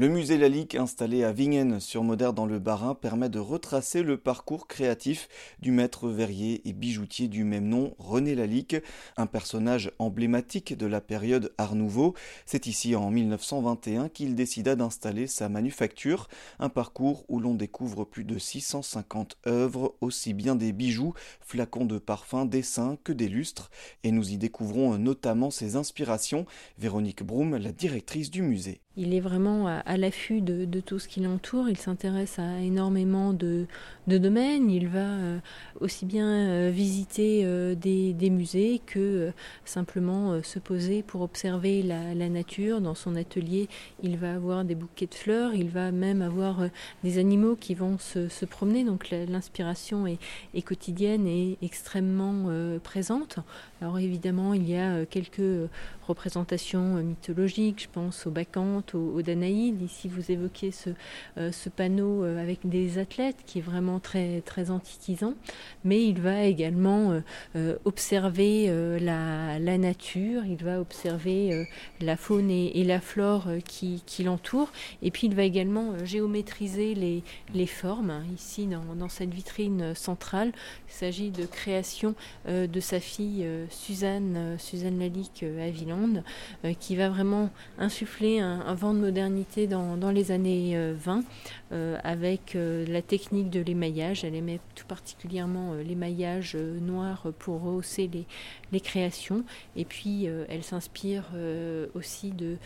Le musée Lalique, installé à Vingen sur Moder dans le Bas-Rhin, permet de retracer le parcours créatif du maître verrier et bijoutier du même nom, René Lalique, un personnage emblématique de la période Art Nouveau. C'est ici en 1921 qu'il décida d'installer sa manufacture, un parcours où l'on découvre plus de 650 œuvres, aussi bien des bijoux, flacons de parfums, dessins que des lustres, et nous y découvrons notamment ses inspirations. Véronique Broum, la directrice du musée. Il est vraiment à, l'affût de, tout ce qui l'entoure. Il s'intéresse à énormément de, domaines. Il va euh, aussi bien euh, visiter euh, des, musées que simplement se poser pour observer la, nature. Dans son atelier, il va avoir des bouquets de fleurs. Il va même avoir des animaux qui vont se, promener. Donc l'inspiration est, est, quotidienne et extrêmement présente. Alors évidemment, il y a quelques représentations mythologiques. Je pense aux bacchantes au, Danaïde. Ici, vous évoquez ce, euh, ce, panneau euh, avec des athlètes qui est vraiment très, très antiquisant, mais il va également euh, observer la, la, nature, il va observer la faune et, la flore qui, qui l'entourent, et puis il va également géométriser les, les formes. Ici, dans, dans, cette vitrine centrale, il s'agit de création de sa fille Suzanne, Suzanne Lalique à Villande, qui va vraiment insuffler un vent de modernité dans, les années 20 euh, euh, avec euh, la technique de l'émaillage. Elle aimait tout particulièrement l'émaillage noir pour rehausser les, créations. Et puis elle s'inspire aussi de,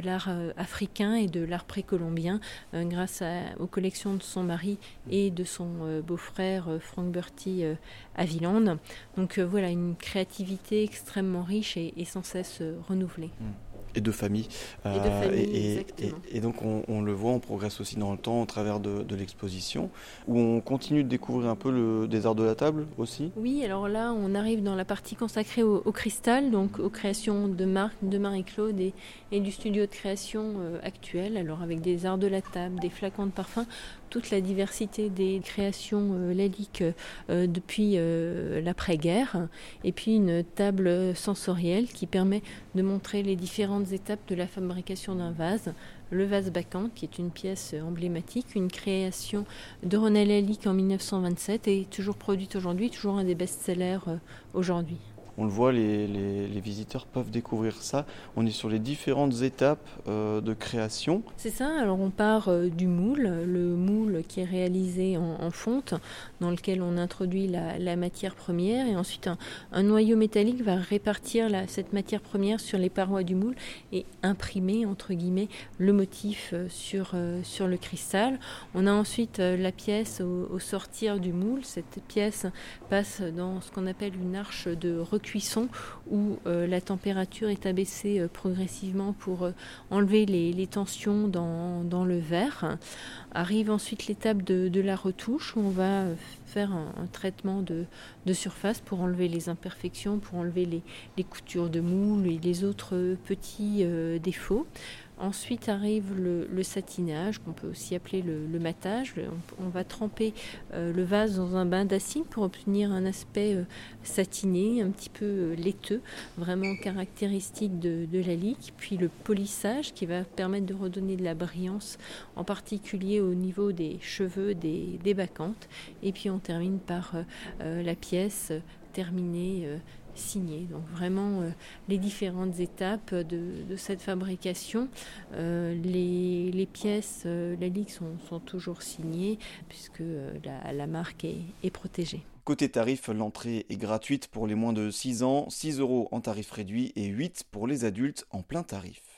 l'art africain et de l'art précolombien grâce aux collections de son mari et de son beau-frère Frank Bertie à. Donc voilà, une créativité extrêmement riche et, sans cesse renouvelée. Mmh et de famille. et, et, donc on, le voit, on progresse aussi dans le temps au travers de, l'exposition, où on continue de découvrir un peu le, des arts de la table aussi. Oui, alors là on arrive dans la partie consacrée au, cristal, donc aux créations de Marc, de Marie-Claude et, du studio de création euh, actuel, alors avec des arts de la table, des flacons de parfum, toute la diversité des créations euh, laliques euh, depuis euh, l'après-guerre, et puis une table sensorielle qui permet de montrer les différentes étapes de la fabrication d'un vase. Le vase Bacan, qui est une pièce emblématique, une création de René Lalique en 1927 et toujours produite aujourd'hui, toujours un des best-sellers aujourd'hui on le voit, les, visiteurs peuvent découvrir ça. On est sur les différentes étapes euh, de création. C'est ça, alors on part euh, du moule, le moule qui est réalisé en, fonte, dans lequel on introduit la, matière première, et ensuite un, noyau métallique va répartir cette matière première sur les parois du moule et imprimer, entre guillemets, le motif euh, sur, le cristal. On a ensuite la pièce au, au sortir du moule. Cette pièce passe dans ce qu'on appelle une arche de recul cuisson où euh, la température est abaissée euh, progressivement pour euh, enlever les, tensions dans, le verre. Arrive ensuite l'étape de, la retouche où on va faire un, traitement de, surface pour enlever les imperfections, pour enlever les, coutures de moule et les autres petits défauts. Ensuite arrive le, satinage, qu'on peut aussi appeler le, matage. On, va tremper euh, le vase dans un bain d'acide pour obtenir un aspect euh, satiné, un petit peu euh, laiteux, vraiment caractéristique de, la lique. Puis le polissage qui va permettre de redonner de la brillance, en particulier au niveau des cheveux des, des bacchantes. Et puis on termine par la pièce terminée signé. Donc vraiment euh, les différentes étapes de, cette fabrication. Euh, les, pièces, euh, la ligue sont, toujours signées puisque la, marque est, est protégée. Côté tarif, l'entrée est gratuite pour les moins de 6 ans, 6 euros en tarif réduit et 8 pour les adultes en plein tarif.